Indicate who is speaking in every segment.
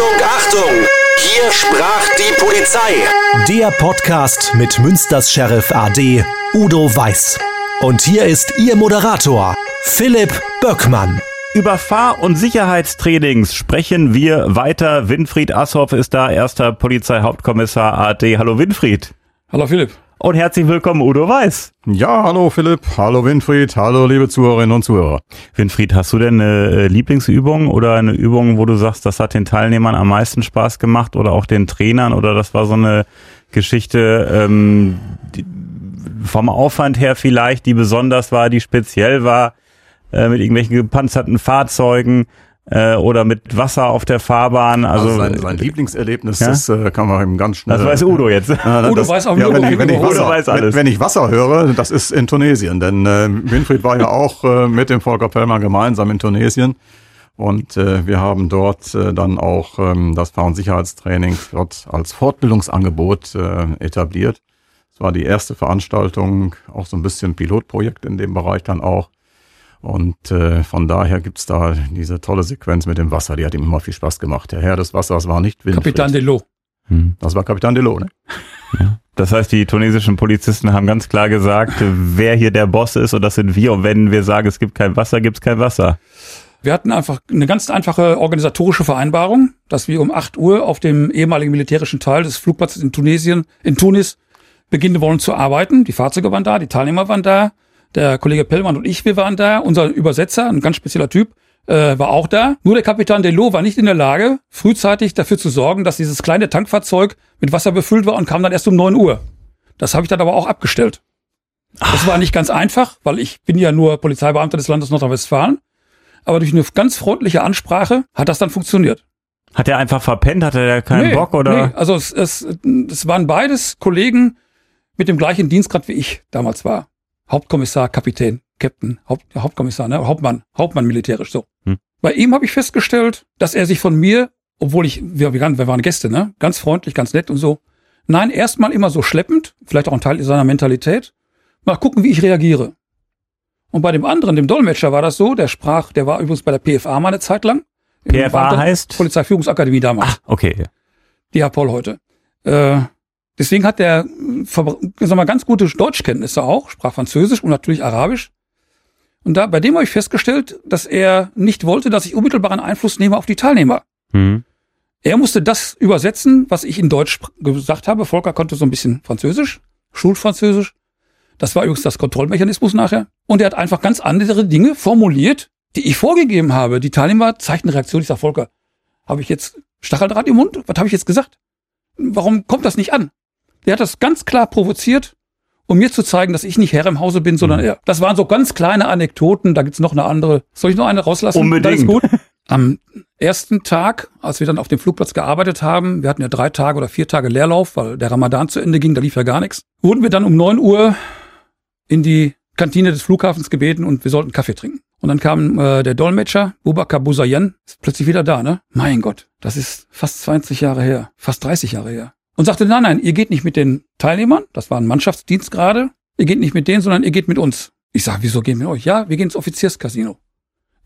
Speaker 1: Achtung, Achtung! Hier sprach die Polizei.
Speaker 2: Der Podcast mit Münsters Sheriff AD Udo Weiß. Und hier ist Ihr Moderator, Philipp Böckmann.
Speaker 3: Über Fahr- und Sicherheitstrainings sprechen wir weiter. Winfried Asshoff ist da, erster Polizeihauptkommissar AD. Hallo Winfried.
Speaker 4: Hallo Philipp.
Speaker 3: Und herzlich willkommen Udo Weiß.
Speaker 5: Ja, hallo Philipp, hallo Winfried, hallo liebe Zuhörerinnen und Zuhörer.
Speaker 3: Winfried, hast du denn eine äh, Lieblingsübung oder eine Übung, wo du sagst, das hat den Teilnehmern am meisten Spaß gemacht oder auch den Trainern oder das war so eine Geschichte ähm, vom Aufwand her vielleicht, die besonders war, die speziell war, äh, mit irgendwelchen gepanzerten Fahrzeugen äh, oder mit Wasser auf der Fahrbahn. Also,
Speaker 5: Also sein, sein Lieblingserlebnis,
Speaker 3: Ja?
Speaker 5: das äh, kann man eben ganz schnell.
Speaker 3: das weiß Udo jetzt.
Speaker 5: Äh,
Speaker 4: Udo
Speaker 5: das-
Speaker 4: weiß auch
Speaker 5: ja, wenn, ich, wenn, ich
Speaker 4: Udo
Speaker 5: Wasser,
Speaker 3: weiß alles.
Speaker 5: Wenn, wenn ich Wasser höre, das ist in Tunesien, denn äh, Winfried war ja auch äh, mit dem Volker Pellmann gemeinsam in Tunesien und äh, wir haben dort äh, dann auch ähm, das Fahr- und Sicherheitstraining dort als Fortbildungsangebot äh, etabliert. Es war die erste Veranstaltung, auch so ein bisschen Pilotprojekt in dem Bereich dann auch. Und äh, von daher gibt's da diese tolle Sequenz mit dem Wasser, die hat ihm immer viel Spaß gemacht. Der Herr des Wassers war nicht Winfried.
Speaker 4: Kapitän Delo.
Speaker 3: Hm.
Speaker 5: Das war Kapitän Delo, ne?
Speaker 3: Das heißt, die tunesischen Polizisten haben ganz klar gesagt, wer hier der Boss ist und das sind wir. Und wenn wir sagen, es gibt kein Wasser, gibt es kein Wasser.
Speaker 4: Wir hatten einfach eine ganz einfache organisatorische Vereinbarung, dass wir um 8 Uhr auf dem ehemaligen militärischen Teil des Flugplatzes in Tunesien, in Tunis, beginnen wollen zu arbeiten. Die Fahrzeuge waren da, die Teilnehmer waren da, der Kollege Pellmann und ich, wir waren da. Unser Übersetzer, ein ganz spezieller Typ, äh, war auch da. Nur der Kapitän Delo war nicht in der Lage, frühzeitig dafür zu sorgen, dass dieses kleine Tankfahrzeug mit Wasser befüllt war und kam dann erst um 9 Uhr. Das habe ich dann aber auch abgestellt. Das war nicht ganz einfach, weil ich bin ja nur Polizeibeamter des Landes Nordrhein-Westfalen. Aber durch eine ganz freundliche Ansprache hat das dann funktioniert.
Speaker 3: Hat er einfach verpennt? Hatte er keinen
Speaker 4: Nee,
Speaker 3: Bock oder?
Speaker 4: Nee, also es, es, es waren beides Kollegen mit dem gleichen Dienstgrad wie ich damals war. Hauptkommissar, Kapitän, Captain, Haupt, Hauptkommissar, ne? Hauptmann, Hauptmann militärisch so.
Speaker 3: Hm.
Speaker 4: Bei ihm habe ich festgestellt, dass er sich von mir, obwohl ich, wir, wir, waren Gäste, ne? Ganz freundlich, ganz nett und so. Nein, erstmal immer so schleppend, vielleicht auch ein Teil seiner Mentalität. Mal gucken, wie ich reagiere. Und bei dem anderen, dem Dolmetscher, war das so, der sprach, der war übrigens bei der PFA mal eine Zeit lang.
Speaker 3: PFA heißt?
Speaker 4: Polizeiführungsakademie damals.
Speaker 3: Ach, okay.
Speaker 4: Die Paul heute. Äh, deswegen hat der, äh, ver- sag mal, ganz gute Deutschkenntnisse auch, sprach Französisch und natürlich Arabisch. Und da, bei dem habe ich festgestellt, dass er nicht wollte, dass ich unmittelbaren Einfluss nehme auf die Teilnehmer.
Speaker 3: Hm.
Speaker 4: Er musste das übersetzen, was ich in Deutsch gesagt habe. Volker konnte so ein bisschen Französisch, Schulfranzösisch. Das war übrigens das Kontrollmechanismus nachher. Und er hat einfach ganz andere Dinge formuliert, die ich vorgegeben habe. Die Teilnehmer zeigten Reaktion. Ich sag, Volker, habe ich jetzt Stacheldraht im Mund? Was habe ich jetzt gesagt? Warum kommt das nicht an? Der hat das ganz klar provoziert, um mir zu zeigen, dass ich nicht Herr im Hause bin, sondern er. Das waren so ganz kleine Anekdoten. Da gibt's noch eine andere. Soll ich noch eine rauslassen?
Speaker 3: Unbedingt.
Speaker 4: Am ersten Tag, als wir dann auf dem Flugplatz gearbeitet haben, wir hatten ja drei Tage oder vier Tage Leerlauf, weil der Ramadan zu Ende ging, da lief ja gar nichts, wurden wir dann um neun Uhr in die Kantine des Flughafens gebeten und wir sollten Kaffee trinken. Und dann kam äh, der Dolmetscher, Bubakar Busayan, ist plötzlich wieder da, ne? Mein Gott, das ist fast 20 Jahre her, fast 30 Jahre her. Und sagte, nein, nein, ihr geht nicht mit den Teilnehmern, das war ein Mannschaftsdienst gerade, ihr geht nicht mit denen, sondern ihr geht mit uns. Ich sag, wieso gehen wir mit euch? Ja, wir gehen ins Offizierscasino.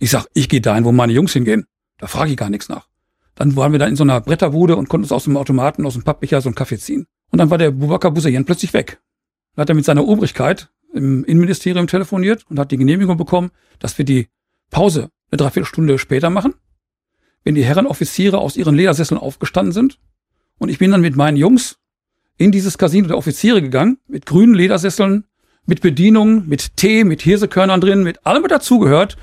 Speaker 4: Ich sag, ich gehe dahin, wo meine Jungs hingehen. Da frage ich gar nichts nach. Dann waren wir da in so einer Bretterbude und konnten uns aus dem Automaten, aus dem Pappbecher so einen Kaffee ziehen. Und dann war der Bubakar Busayan plötzlich weg. Dann hat er mit seiner Obrigkeit im Innenministerium telefoniert und hat die Genehmigung bekommen, dass wir die Pause eine Dreiviertelstunde später machen, wenn die Herren Offiziere aus ihren Ledersesseln aufgestanden sind. Und ich bin dann mit meinen Jungs in dieses Casino der Offiziere gegangen, mit grünen Ledersesseln, mit Bedienung, mit Tee, mit Hirsekörnern drin, mit allem, was dazugehört.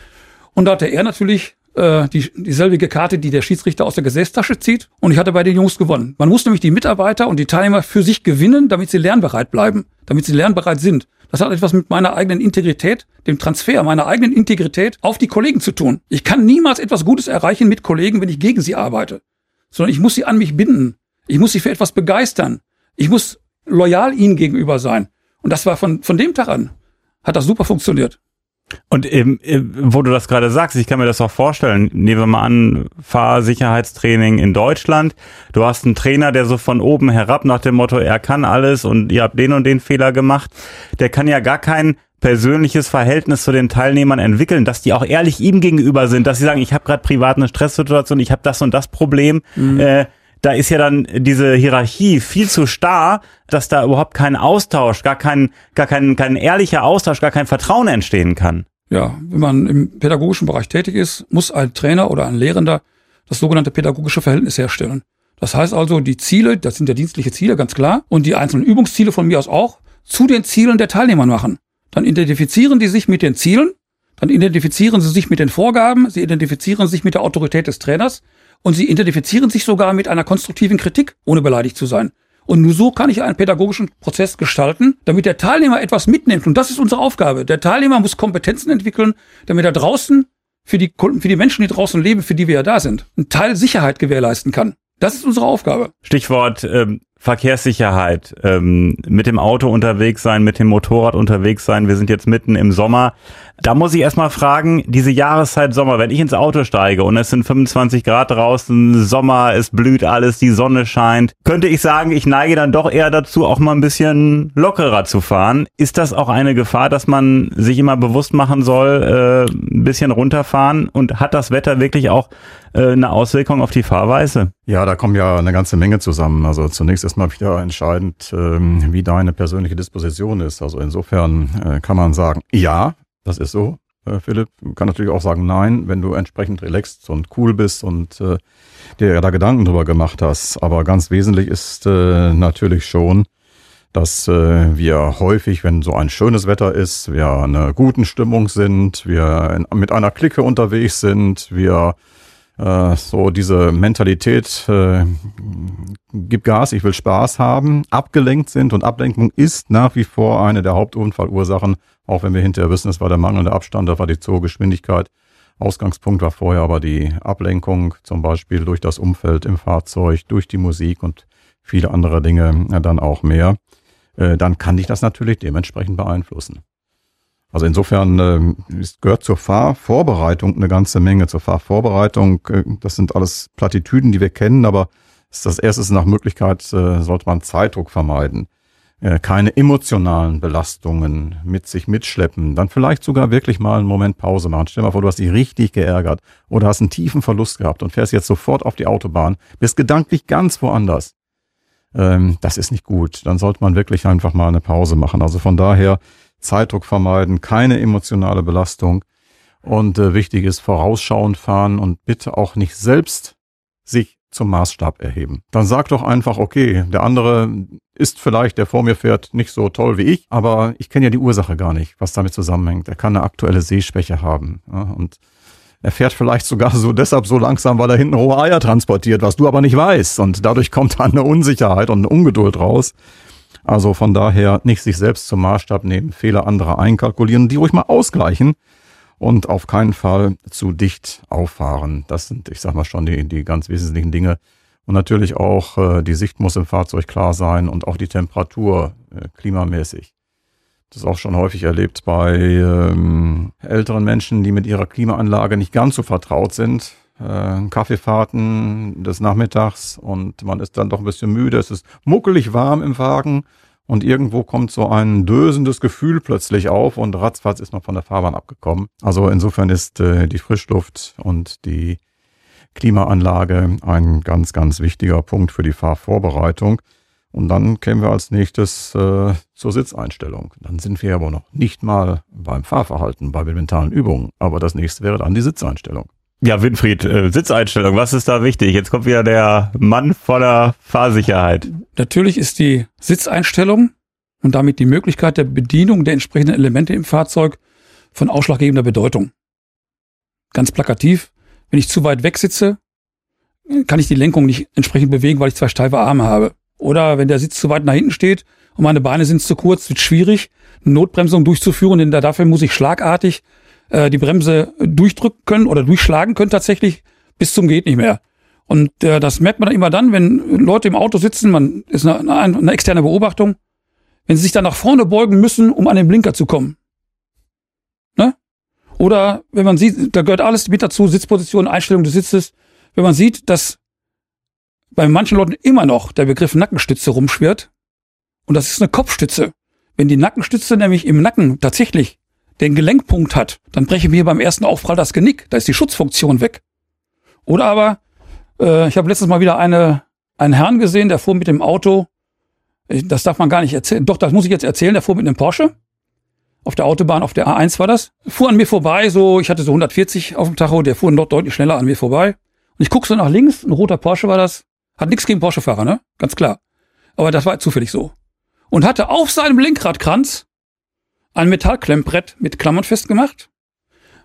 Speaker 4: Und da hatte er natürlich äh, die, dieselbige Karte, die der Schiedsrichter aus der Gesäßtasche zieht. Und ich hatte bei den Jungs gewonnen. Man muss nämlich die Mitarbeiter und die Teilnehmer für sich gewinnen, damit sie lernbereit bleiben, damit sie lernbereit sind. Das hat etwas mit meiner eigenen Integrität, dem Transfer meiner eigenen Integrität auf die Kollegen zu tun. Ich kann niemals etwas Gutes erreichen mit Kollegen, wenn ich gegen sie arbeite, sondern ich muss sie an mich binden. Ich muss sie für etwas begeistern. Ich muss loyal ihnen gegenüber sein. Und das war von, von dem Tag an, hat das super funktioniert.
Speaker 3: Und äh, wo du das gerade sagst, ich kann mir das auch vorstellen. Nehmen wir mal an, Fahrsicherheitstraining in Deutschland. Du hast einen Trainer, der so von oben herab nach dem Motto, er kann alles und ihr habt den und den Fehler gemacht. Der kann ja gar kein persönliches Verhältnis zu den Teilnehmern entwickeln, dass die auch ehrlich ihm gegenüber sind, dass sie sagen, ich habe gerade privat eine Stresssituation, ich habe das und das Problem. Mhm. Äh, da ist ja dann diese Hierarchie viel zu starr, dass da überhaupt kein Austausch, gar kein, gar kein, kein ehrlicher Austausch, gar kein Vertrauen entstehen kann.
Speaker 4: Ja, wenn man im pädagogischen Bereich tätig ist, muss ein Trainer oder ein Lehrender das sogenannte pädagogische Verhältnis herstellen. Das heißt also, die Ziele, das sind ja dienstliche Ziele, ganz klar, und die einzelnen Übungsziele von mir aus auch, zu den Zielen der Teilnehmer machen. Dann identifizieren die sich mit den Zielen, dann identifizieren sie sich mit den Vorgaben, sie identifizieren sich mit der Autorität des Trainers und sie identifizieren sich sogar mit einer konstruktiven Kritik, ohne beleidigt zu sein. Und nur so kann ich einen pädagogischen Prozess gestalten, damit der Teilnehmer etwas mitnimmt. Und das ist unsere Aufgabe. Der Teilnehmer muss Kompetenzen entwickeln, damit er draußen für die, für die Menschen, die draußen leben, für die wir ja da sind, einen Teil Sicherheit gewährleisten kann. Das ist unsere Aufgabe.
Speaker 3: Stichwort ähm, Verkehrssicherheit, ähm, mit dem Auto unterwegs sein, mit dem Motorrad unterwegs sein. Wir sind jetzt mitten im Sommer. Da muss ich erstmal fragen, diese Jahreszeit Sommer, wenn ich ins Auto steige und es sind 25 Grad draußen, Sommer, es blüht alles, die Sonne scheint, könnte ich sagen, ich neige dann doch eher dazu, auch mal ein bisschen lockerer zu fahren. Ist das auch eine Gefahr, dass man sich immer bewusst machen soll, äh, ein bisschen runterfahren? Und hat das Wetter wirklich auch äh, eine Auswirkung auf die Fahrweise?
Speaker 5: Ja, da kommen ja eine ganze Menge zusammen. Also zunächst ist mal wieder entscheidend, ähm, wie deine persönliche Disposition ist. Also insofern äh, kann man sagen, ja, das ist so. Äh, Philipp kann natürlich auch sagen, nein, wenn du entsprechend relaxed und cool bist und äh, dir da Gedanken drüber gemacht hast. Aber ganz wesentlich ist äh, natürlich schon, dass äh, wir häufig, wenn so ein schönes Wetter ist, wir in einer guten Stimmung sind, wir in, mit einer Clique unterwegs sind, wir äh, so diese Mentalität, äh, gib Gas, ich will Spaß haben, abgelenkt sind und Ablenkung ist nach wie vor eine der Hauptunfallursachen, auch wenn wir hinterher wissen, es war der mangelnde Abstand, da war die Zoogeschwindigkeit. Ausgangspunkt war vorher aber die Ablenkung, zum Beispiel durch das Umfeld im Fahrzeug, durch die Musik und viele andere Dinge äh, dann auch mehr. Äh, dann kann dich das natürlich dementsprechend beeinflussen. Also insofern äh, gehört zur Fahrvorbereitung eine ganze Menge. Zur Fahrvorbereitung, äh, das sind alles Plattitüden, die wir kennen, aber ist das erste nach Möglichkeit, äh, sollte man Zeitdruck vermeiden. Äh, keine emotionalen Belastungen mit sich mitschleppen. Dann vielleicht sogar wirklich mal einen Moment Pause machen. Stell dir mal vor, du hast dich richtig geärgert oder hast einen tiefen Verlust gehabt und fährst jetzt sofort auf die Autobahn, bist gedanklich ganz woanders. Ähm, das ist nicht gut. Dann sollte man wirklich einfach mal eine Pause machen. Also von daher Zeitdruck vermeiden, keine emotionale Belastung. Und äh, wichtig ist, vorausschauend fahren und bitte auch nicht selbst sich zum Maßstab erheben. Dann sag doch einfach, okay, der andere ist vielleicht, der vor mir fährt, nicht so toll wie ich, aber ich kenne ja die Ursache gar nicht, was damit zusammenhängt. Er kann eine aktuelle Sehschwäche haben. Ja, und er fährt vielleicht sogar so deshalb so langsam, weil er hinten rohe Eier transportiert, was du aber nicht weißt. Und dadurch kommt dann eine Unsicherheit und eine Ungeduld raus. Also von daher nicht sich selbst zum Maßstab nehmen, Fehler anderer einkalkulieren, die ruhig mal ausgleichen und auf keinen Fall zu dicht auffahren. Das sind, ich sag mal schon, die, die ganz wesentlichen Dinge. Und natürlich auch äh, die Sicht muss im Fahrzeug klar sein und auch die Temperatur äh, klimamäßig. Das ist auch schon häufig erlebt bei ähm, älteren Menschen, die mit ihrer Klimaanlage nicht ganz so vertraut sind äh, Kaffeefahrten des Nachmittags und man ist dann doch ein bisschen müde. Es ist muckelig warm im Wagen und irgendwo kommt so ein dösendes Gefühl plötzlich auf und ratzfatz ist man von der Fahrbahn abgekommen. Also insofern ist äh, die Frischluft und die Klimaanlage ein ganz, ganz wichtiger Punkt für die Fahrvorbereitung. Und dann kämen wir als nächstes äh, zur Sitzeinstellung. Dann sind wir aber noch nicht mal beim Fahrverhalten, bei den mentalen Übungen. Aber das nächste wäre dann die Sitzeinstellung.
Speaker 3: Ja, Winfried, äh, Sitzeinstellung, was ist da wichtig? Jetzt kommt wieder der Mann voller Fahrsicherheit.
Speaker 4: Natürlich ist die Sitzeinstellung und damit die Möglichkeit der Bedienung der entsprechenden Elemente im Fahrzeug von ausschlaggebender Bedeutung. Ganz plakativ, wenn ich zu weit weg sitze, kann ich die Lenkung nicht entsprechend bewegen, weil ich zwei steife Arme habe. Oder wenn der Sitz zu weit nach hinten steht und meine Beine sind zu kurz, wird schwierig, eine Notbremsung durchzuführen, denn dafür muss ich schlagartig äh, die Bremse durchdrücken können oder durchschlagen können tatsächlich bis zum geht nicht mehr. Und äh, das merkt man dann immer dann, wenn Leute im Auto sitzen, man ist eine, eine, eine externe Beobachtung, wenn sie sich dann nach vorne beugen müssen, um an den Blinker zu kommen. Ne? Oder wenn man sieht, da gehört alles mit dazu, Sitzposition, Einstellung des Sitzes, wenn man sieht, dass bei manchen Leuten immer noch der Begriff Nackenstütze rumschwirrt, und das ist eine Kopfstütze. Wenn die Nackenstütze nämlich im Nacken tatsächlich den Gelenkpunkt hat, dann breche mir beim ersten Aufprall das Genick. Da ist die Schutzfunktion weg. Oder aber, äh, ich habe letztens mal wieder eine, einen Herrn gesehen, der fuhr mit dem Auto, das darf man gar nicht erzählen, doch, das muss ich jetzt erzählen, der fuhr mit einem Porsche auf der Autobahn, auf der A1 war das, fuhr an mir vorbei, so, ich hatte so 140 auf dem Tacho, der fuhr noch deutlich schneller an mir vorbei. Und ich guck so nach links, ein roter Porsche war das, hat nichts gegen Porsche-Fahrer, ne? Ganz klar. Aber das war zufällig so. Und hatte auf seinem Lenkradkranz ein Metallklemmbrett mit Klammern festgemacht,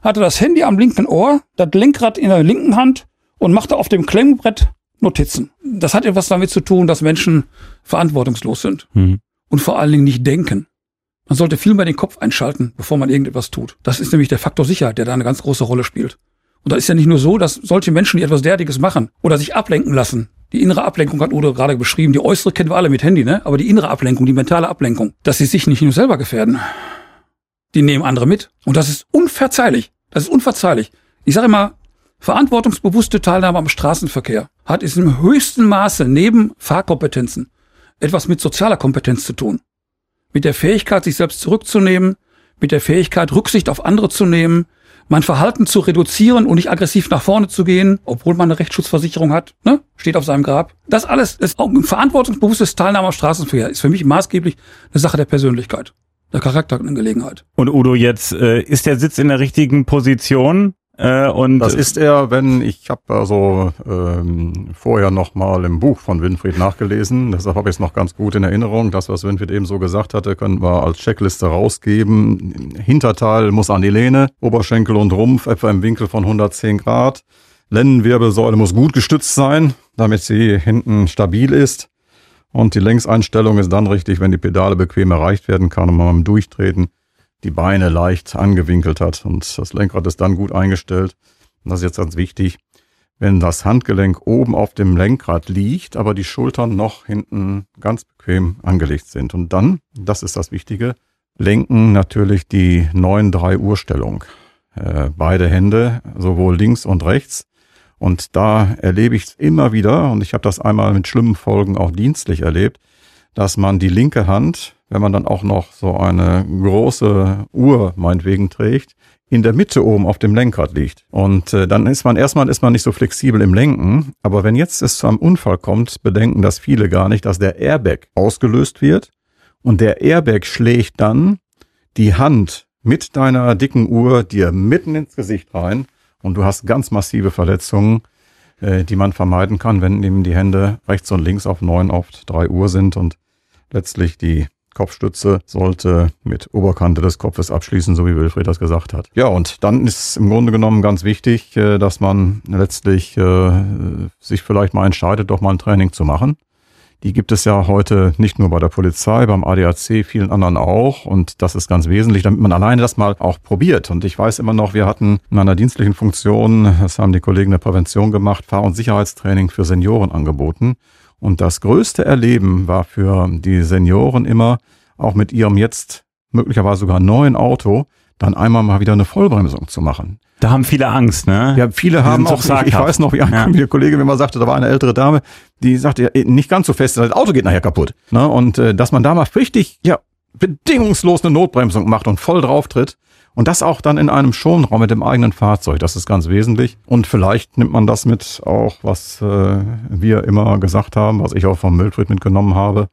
Speaker 4: hatte das Handy am linken Ohr, das Lenkrad in der linken Hand und machte auf dem Klemmbrett Notizen. Das hat etwas damit zu tun, dass Menschen verantwortungslos sind
Speaker 3: Mhm.
Speaker 4: und vor allen Dingen nicht denken. Man sollte viel mehr den Kopf einschalten, bevor man irgendetwas tut. Das ist nämlich der Faktor Sicherheit, der da eine ganz große Rolle spielt. Und da ist ja nicht nur so, dass solche Menschen, die etwas derartiges machen oder sich ablenken lassen, die innere Ablenkung hat Udo gerade beschrieben, die äußere kennen wir alle mit Handy, ne? Aber die innere Ablenkung, die mentale Ablenkung, dass sie sich nicht nur selber gefährden. Die nehmen andere mit. Und das ist unverzeihlich. Das ist unverzeihlich. Ich sage immer, verantwortungsbewusste Teilnahme am Straßenverkehr hat es im höchsten Maße neben Fahrkompetenzen etwas mit sozialer Kompetenz zu tun. Mit der Fähigkeit, sich selbst zurückzunehmen, mit der Fähigkeit, Rücksicht auf andere zu nehmen, mein Verhalten zu reduzieren und nicht aggressiv nach vorne zu gehen, obwohl man eine Rechtsschutzversicherung hat, ne? steht auf seinem Grab. Das alles ist auch ein verantwortungsbewusstes Teilnahme am Straßenverkehr, ist für mich maßgeblich eine Sache der Persönlichkeit, der Charakterangelegenheit.
Speaker 3: Und Udo, jetzt äh, ist der Sitz in der richtigen Position äh, und
Speaker 5: Das ist er, wenn ich habe also ähm, vorher noch mal im Buch von Winfried nachgelesen, deshalb habe ich es noch ganz gut in Erinnerung. Das, was Winfried eben so gesagt hatte, können wir als Checkliste rausgeben. Hinterteil muss an die Lehne, Oberschenkel und Rumpf etwa im Winkel von 110 Grad. Lendenwirbelsäule muss gut gestützt sein, damit sie hinten stabil ist. Und die Längseinstellung ist dann richtig, wenn die Pedale bequem erreicht werden kann und man beim Durchtreten die Beine leicht angewinkelt hat und das Lenkrad ist dann gut eingestellt. Und das ist jetzt ganz wichtig, wenn das Handgelenk oben auf dem Lenkrad liegt, aber die Schultern noch hinten ganz bequem angelegt sind. Und dann, das ist das Wichtige, lenken natürlich die 9-3 Uhrstellung. Äh, beide Hände, sowohl links und rechts. Und da erlebe ich es immer wieder, und ich habe das einmal mit schlimmen Folgen auch dienstlich erlebt, dass man die linke Hand, wenn man dann auch noch so eine große Uhr meinetwegen trägt, in der Mitte oben auf dem Lenkrad liegt. Und äh, dann ist man erstmal ist man nicht so flexibel im Lenken. Aber wenn jetzt es zu einem Unfall kommt, bedenken das viele gar nicht, dass der Airbag ausgelöst wird und der Airbag schlägt dann die Hand mit deiner dicken Uhr dir mitten ins Gesicht rein und du hast ganz massive Verletzungen, äh, die man vermeiden kann, wenn eben die Hände rechts und links auf neun auf drei Uhr sind und letztlich die Kopfstütze sollte mit Oberkante des Kopfes abschließen, so wie Wilfried das gesagt hat. Ja, und dann ist im Grunde genommen ganz wichtig, äh, dass man letztlich äh, sich vielleicht mal entscheidet, doch mal ein Training zu machen. Die gibt es ja heute nicht nur bei der Polizei, beim ADAC, vielen anderen auch. Und das ist ganz wesentlich, damit man alleine das mal auch probiert. Und ich weiß immer noch, wir hatten in einer dienstlichen Funktion, das haben die Kollegen der Prävention gemacht, Fahr- und Sicherheitstraining für Senioren angeboten. Und das größte Erleben war für die Senioren immer, auch mit ihrem jetzt möglicherweise sogar neuen Auto, dann einmal mal wieder eine Vollbremsung zu machen.
Speaker 3: da haben viele Angst, ne?
Speaker 5: Ja, viele haben
Speaker 3: sind so
Speaker 5: auch, ich, ich weiß noch, wie ein
Speaker 3: Ja.
Speaker 5: ja. Kollege mir mal sagte, da war eine ältere Dame, die sagte, ja, nicht ganz so fest, das Auto geht nachher kaputt. Ne? Und äh, dass man da mal richtig, ja, bedingungslos eine Notbremsung macht und voll drauf tritt. Und das auch dann in einem Schonraum mit dem eigenen Fahrzeug. Das ist ganz wesentlich. Und vielleicht nimmt man das mit auch, was äh, wir immer gesagt haben, was ich auch vom Müllfried mitgenommen habe.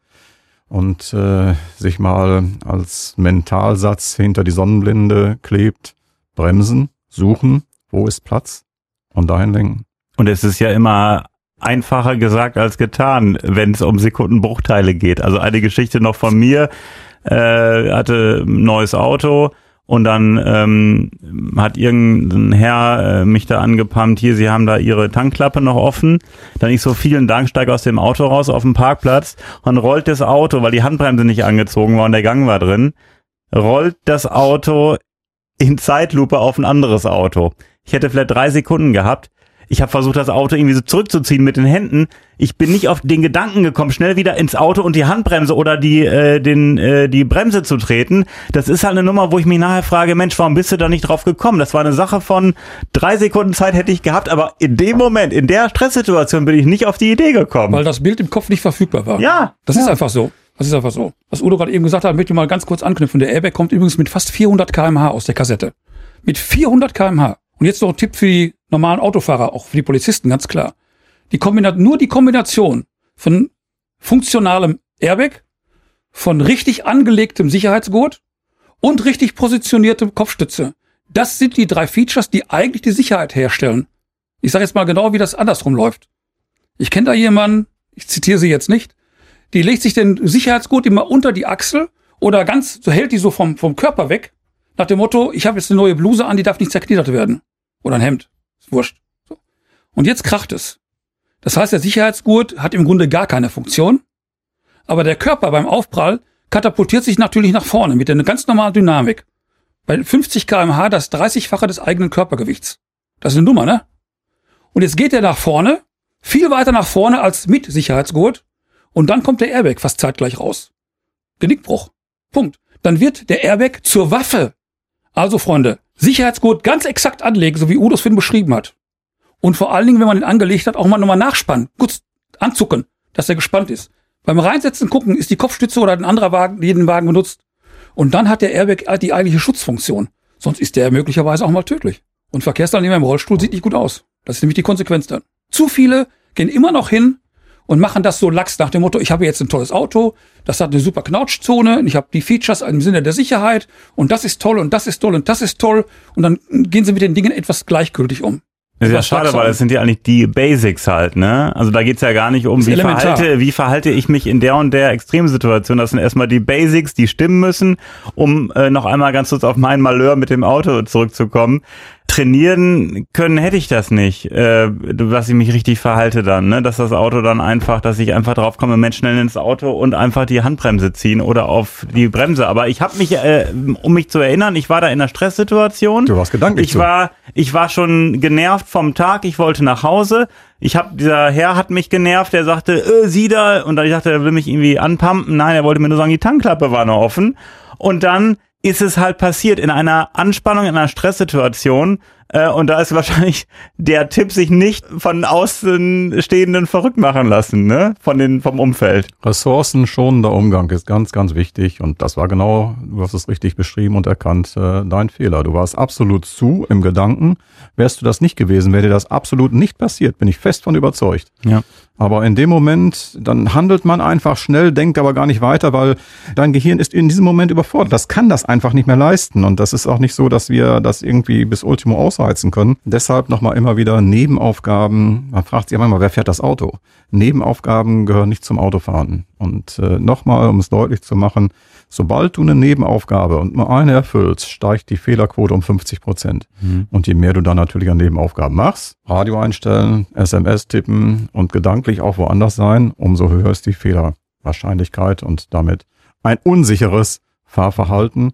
Speaker 5: Und äh, sich mal als Mentalsatz hinter die Sonnenblende klebt. Bremsen, suchen, wo ist Platz und dahin lenken.
Speaker 3: Und es ist ja immer einfacher gesagt als getan, wenn es um Sekundenbruchteile geht. Also eine Geschichte noch von mir, äh, hatte ein neues Auto und dann ähm, hat irgendein Herr äh, mich da angepumpt, hier, Sie haben da Ihre Tankklappe noch offen. Dann ich so, vielen Dank, steige aus dem Auto raus auf dem Parkplatz und rollt das Auto, weil die Handbremse nicht angezogen war und der Gang war drin, rollt das Auto in Zeitlupe auf ein anderes Auto. Ich hätte vielleicht drei Sekunden gehabt. Ich habe versucht, das Auto irgendwie so zurückzuziehen mit den Händen. Ich bin nicht auf den Gedanken gekommen, schnell wieder ins Auto und die Handbremse oder die, äh, den, äh, die Bremse zu treten. Das ist halt eine Nummer, wo ich mich nachher frage, Mensch, warum bist du da nicht drauf gekommen? Das war eine Sache von drei Sekunden Zeit hätte ich gehabt, aber in dem Moment, in der Stresssituation bin ich nicht auf die Idee gekommen.
Speaker 4: Weil das Bild im Kopf nicht verfügbar war.
Speaker 3: ja,
Speaker 4: Das ist einfach so. Das ist einfach so. Was Udo gerade eben gesagt hat, möchte ich mal ganz kurz anknüpfen. Der Airbag kommt übrigens mit fast 400 kmh aus der Kassette. Mit 400 kmh. Und jetzt noch ein Tipp für die normalen Autofahrer, auch für die Polizisten, ganz klar. Die Kombinat nur die Kombination von funktionalem Airbag, von richtig angelegtem Sicherheitsgurt und richtig positioniertem Kopfstütze. Das sind die drei Features, die eigentlich die Sicherheit herstellen. Ich sage jetzt mal genau, wie das andersrum läuft. Ich kenne da jemanden, ich zitiere sie jetzt nicht, die legt sich den Sicherheitsgurt immer unter die Achsel oder ganz, so hält die so vom, vom Körper weg, nach dem Motto, ich habe jetzt eine neue Bluse an, die darf nicht zerknittert werden. Oder ein Hemd. Ist wurscht. So. Und jetzt kracht es. Das heißt, der Sicherheitsgurt hat im Grunde gar keine Funktion, aber der Körper beim Aufprall katapultiert sich natürlich nach vorne mit einer ganz normalen Dynamik. Bei 50 kmh das 30-fache des eigenen Körpergewichts. Das ist eine Nummer, ne? Und jetzt geht er nach vorne, viel weiter nach vorne als mit Sicherheitsgurt, und dann kommt der Airbag fast zeitgleich raus. Genickbruch. Punkt. Dann wird der Airbag zur Waffe. Also Freunde, Sicherheitsgurt ganz exakt anlegen, so wie Udos Finn beschrieben hat. Und vor allen Dingen, wenn man ihn angelegt hat, auch mal nochmal nachspannen. Kurz anzucken, dass er gespannt ist. Beim Reinsetzen gucken, ist die Kopfstütze oder ein anderer Wagen, jeden Wagen benutzt. Und dann hat der Airbag die eigentliche Schutzfunktion. Sonst ist der möglicherweise auch mal tödlich. Und Verkehrsteilnehmer im Rollstuhl sieht nicht gut aus. Das ist nämlich die Konsequenz dann. Zu viele gehen immer noch hin und machen das so lax nach dem Motto, ich habe jetzt ein tolles Auto, das hat eine super Knautschzone, ich habe die Features im Sinne der Sicherheit und das ist toll und das ist toll und das ist toll und dann gehen sie mit den Dingen etwas gleichgültig um.
Speaker 3: Das ist ja schade, weil das sind ja eigentlich die Basics halt, ne? Also da geht's ja gar nicht um, wie verhalte, wie verhalte ich mich in der und der Extremsituation. Das sind erstmal die Basics, die stimmen müssen, um äh, noch einmal ganz kurz auf mein Malheur mit dem Auto zurückzukommen trainieren können hätte ich das nicht, äh, dass ich mich richtig verhalte dann, ne? dass das Auto dann einfach, dass ich einfach drauf komme, Mensch schnell ins Auto und einfach die Handbremse ziehen oder auf die Bremse. Aber ich habe mich, äh, um mich zu erinnern, ich war da in einer Stresssituation.
Speaker 5: Du warst gedanklich.
Speaker 3: Ich war, ich war schon genervt vom Tag. Ich wollte nach Hause. Ich habe dieser Herr hat mich genervt. Der sagte, äh, Sie da und dann ich dachte, er will mich irgendwie anpumpen. Nein, er wollte mir nur sagen, die Tankklappe war noch offen. Und dann ist es halt passiert in einer Anspannung, in einer Stresssituation. Äh, und da ist wahrscheinlich der Tipp, sich nicht von Außenstehenden verrückt machen lassen, ne? Von den, vom Umfeld.
Speaker 5: Ressourcenschonender Umgang ist ganz, ganz wichtig. Und das war genau, du hast es richtig beschrieben und erkannt, äh, dein Fehler. Du warst absolut zu im Gedanken. Wärst du das nicht gewesen, wäre dir das absolut nicht passiert, bin ich fest von überzeugt.
Speaker 3: Ja.
Speaker 5: Aber in dem Moment, dann handelt man einfach schnell, denkt aber gar nicht weiter, weil dein Gehirn ist in diesem Moment überfordert. Das kann das einfach nicht mehr leisten. Und das ist auch nicht so, dass wir das irgendwie bis Ultimo ausreizen können. Deshalb nochmal immer wieder Nebenaufgaben. Man fragt sich immer, wer fährt das Auto? Nebenaufgaben gehören nicht zum Autofahren. Und äh, nochmal, um es deutlich zu machen, Sobald du eine Nebenaufgabe und nur eine erfüllst, steigt die Fehlerquote um 50 Prozent. Mhm. Und je mehr du dann natürlich an Nebenaufgaben machst, Radio einstellen, SMS tippen und gedanklich auch woanders sein, umso höher ist die Fehlerwahrscheinlichkeit und damit ein unsicheres Fahrverhalten,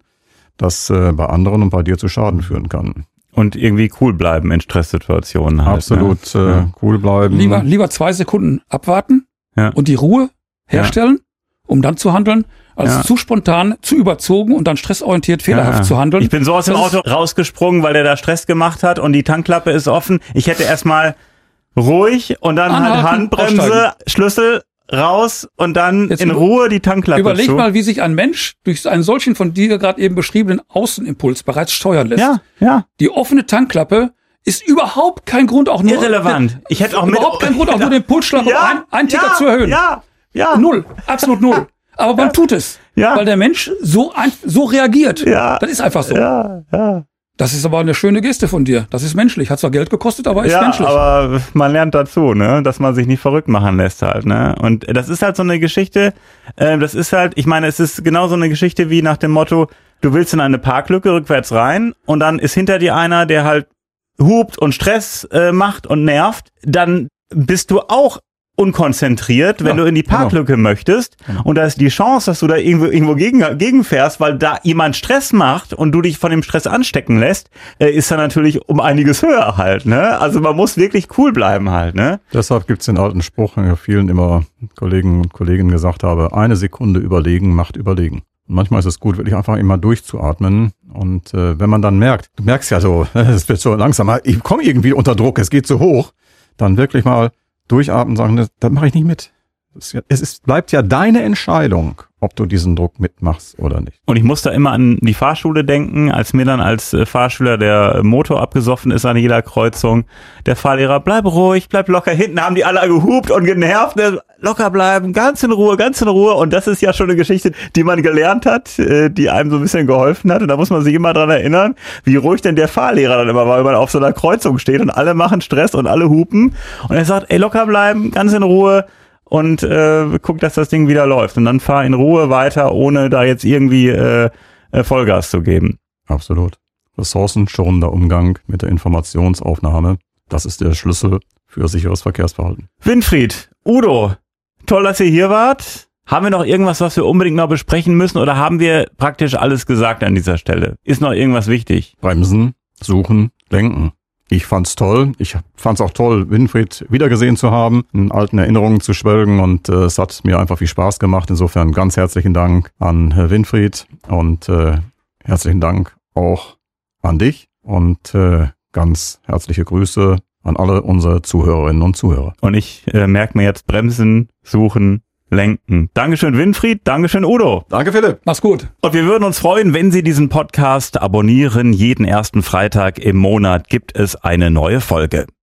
Speaker 5: das äh, bei anderen und bei dir zu Schaden führen kann.
Speaker 3: Und irgendwie cool bleiben in Stresssituationen. Halt,
Speaker 5: Absolut ne? äh, ja. cool bleiben.
Speaker 4: Lieber, lieber zwei Sekunden abwarten ja. und die Ruhe herstellen, ja. um dann zu handeln, als ja. zu spontan, zu überzogen und dann stressorientiert fehlerhaft ja. zu handeln.
Speaker 3: Ich bin so aus dem Auto rausgesprungen, weil der da Stress gemacht hat und die Tankklappe ist offen. Ich hätte erstmal ruhig und dann halt Anhalten, halt Handbremse, aussteigen. Schlüssel raus und dann Jetzt in Ruhe die Tankklappe
Speaker 4: Überleg
Speaker 3: zu.
Speaker 4: mal, wie sich ein Mensch durch einen solchen von dir gerade eben beschriebenen Außenimpuls bereits steuern lässt.
Speaker 3: Ja, ja.
Speaker 4: Die offene Tankklappe ist überhaupt kein Grund, auch nur
Speaker 3: irrelevant. Ich hätte auch
Speaker 4: überhaupt kein Grund, auch nur den Pulsschlag ja, um ein, einen Ticker
Speaker 3: ja,
Speaker 4: zu erhöhen.
Speaker 3: Ja, ja.
Speaker 4: Null, absolut null. Aber man ja. tut es. Ja. Weil der Mensch so, ein, so reagiert.
Speaker 3: Ja.
Speaker 4: Das ist einfach so.
Speaker 3: Ja, ja.
Speaker 4: Das ist aber eine schöne Geste von dir. Das ist menschlich. Hat zwar Geld gekostet, aber ist
Speaker 3: ja,
Speaker 4: menschlich.
Speaker 3: aber man lernt dazu, ne, dass man sich nicht verrückt machen lässt halt, ne. Und das ist halt so eine Geschichte. Äh, das ist halt, ich meine, es ist genau so eine Geschichte wie nach dem Motto: Du willst in eine Parklücke rückwärts rein und dann ist hinter dir einer, der halt hupt und Stress äh, macht und nervt. Dann bist du auch unkonzentriert, wenn ja, du in die genau. Parklücke genau. möchtest. Genau. Und da ist die Chance, dass du da irgendwo, irgendwo gegen, gegenfährst, weil da jemand Stress macht und du dich von dem Stress anstecken lässt, äh, ist da natürlich um einiges höher halt. Ne? Also man muss wirklich cool bleiben halt. Ne?
Speaker 5: Deshalb gibt's den alten Spruch, den ich vielen immer Kollegen und Kolleginnen gesagt habe, eine Sekunde überlegen macht überlegen. Und manchmal ist es gut, wirklich einfach immer durchzuatmen. Und äh, wenn man dann merkt, du merkst ja so, es wird so langsam, ich komme irgendwie unter Druck, es geht so hoch, dann wirklich mal durchatmen und sagen, das, das mache ich nicht mit. Es ist, bleibt ja deine Entscheidung, ob du diesen Druck mitmachst oder nicht.
Speaker 3: Und ich muss da immer an die Fahrschule denken, als mir dann als äh, Fahrschüler der Motor abgesoffen ist an jeder Kreuzung. Der Fahrlehrer, bleib ruhig, bleib locker. Hinten haben die alle gehupt und genervt. Ne? Locker bleiben, ganz in Ruhe, ganz in Ruhe. Und das ist ja schon eine Geschichte, die man gelernt hat, äh, die einem so ein bisschen geholfen hat. Und da muss man sich immer dran erinnern, wie ruhig denn der Fahrlehrer dann immer war, wenn man auf so einer Kreuzung steht und alle machen Stress und alle hupen. Und er sagt, ey, locker bleiben, ganz in Ruhe und äh, guck, dass das Ding wieder läuft. Und dann fahr in Ruhe weiter, ohne da jetzt irgendwie äh, äh, Vollgas zu geben.
Speaker 5: Absolut. Ressourcenschonender Umgang mit der Informationsaufnahme, das ist der Schlüssel für sicheres Verkehrsverhalten.
Speaker 3: Winfried, Udo, toll, dass ihr hier wart. Haben wir noch irgendwas, was wir unbedingt noch besprechen müssen oder haben wir praktisch alles gesagt an dieser Stelle? Ist noch irgendwas wichtig?
Speaker 5: Bremsen, suchen, lenken. Ich fand's toll. Ich fand's auch toll, Winfried wiedergesehen zu haben, in alten Erinnerungen zu schwelgen und äh, es hat mir einfach viel Spaß gemacht. Insofern ganz herzlichen Dank an Herr Winfried und äh, herzlichen Dank auch an dich und äh, ganz herzliche Grüße an alle unsere Zuhörerinnen und Zuhörer.
Speaker 3: Und ich äh, merke mir jetzt Bremsen, Suchen, lenken. Dankeschön Winfried, Dankeschön Udo.
Speaker 5: Danke Philipp.
Speaker 4: Mach's gut.
Speaker 3: Und wir würden uns freuen, wenn Sie diesen Podcast abonnieren. Jeden ersten Freitag im Monat gibt es eine neue Folge.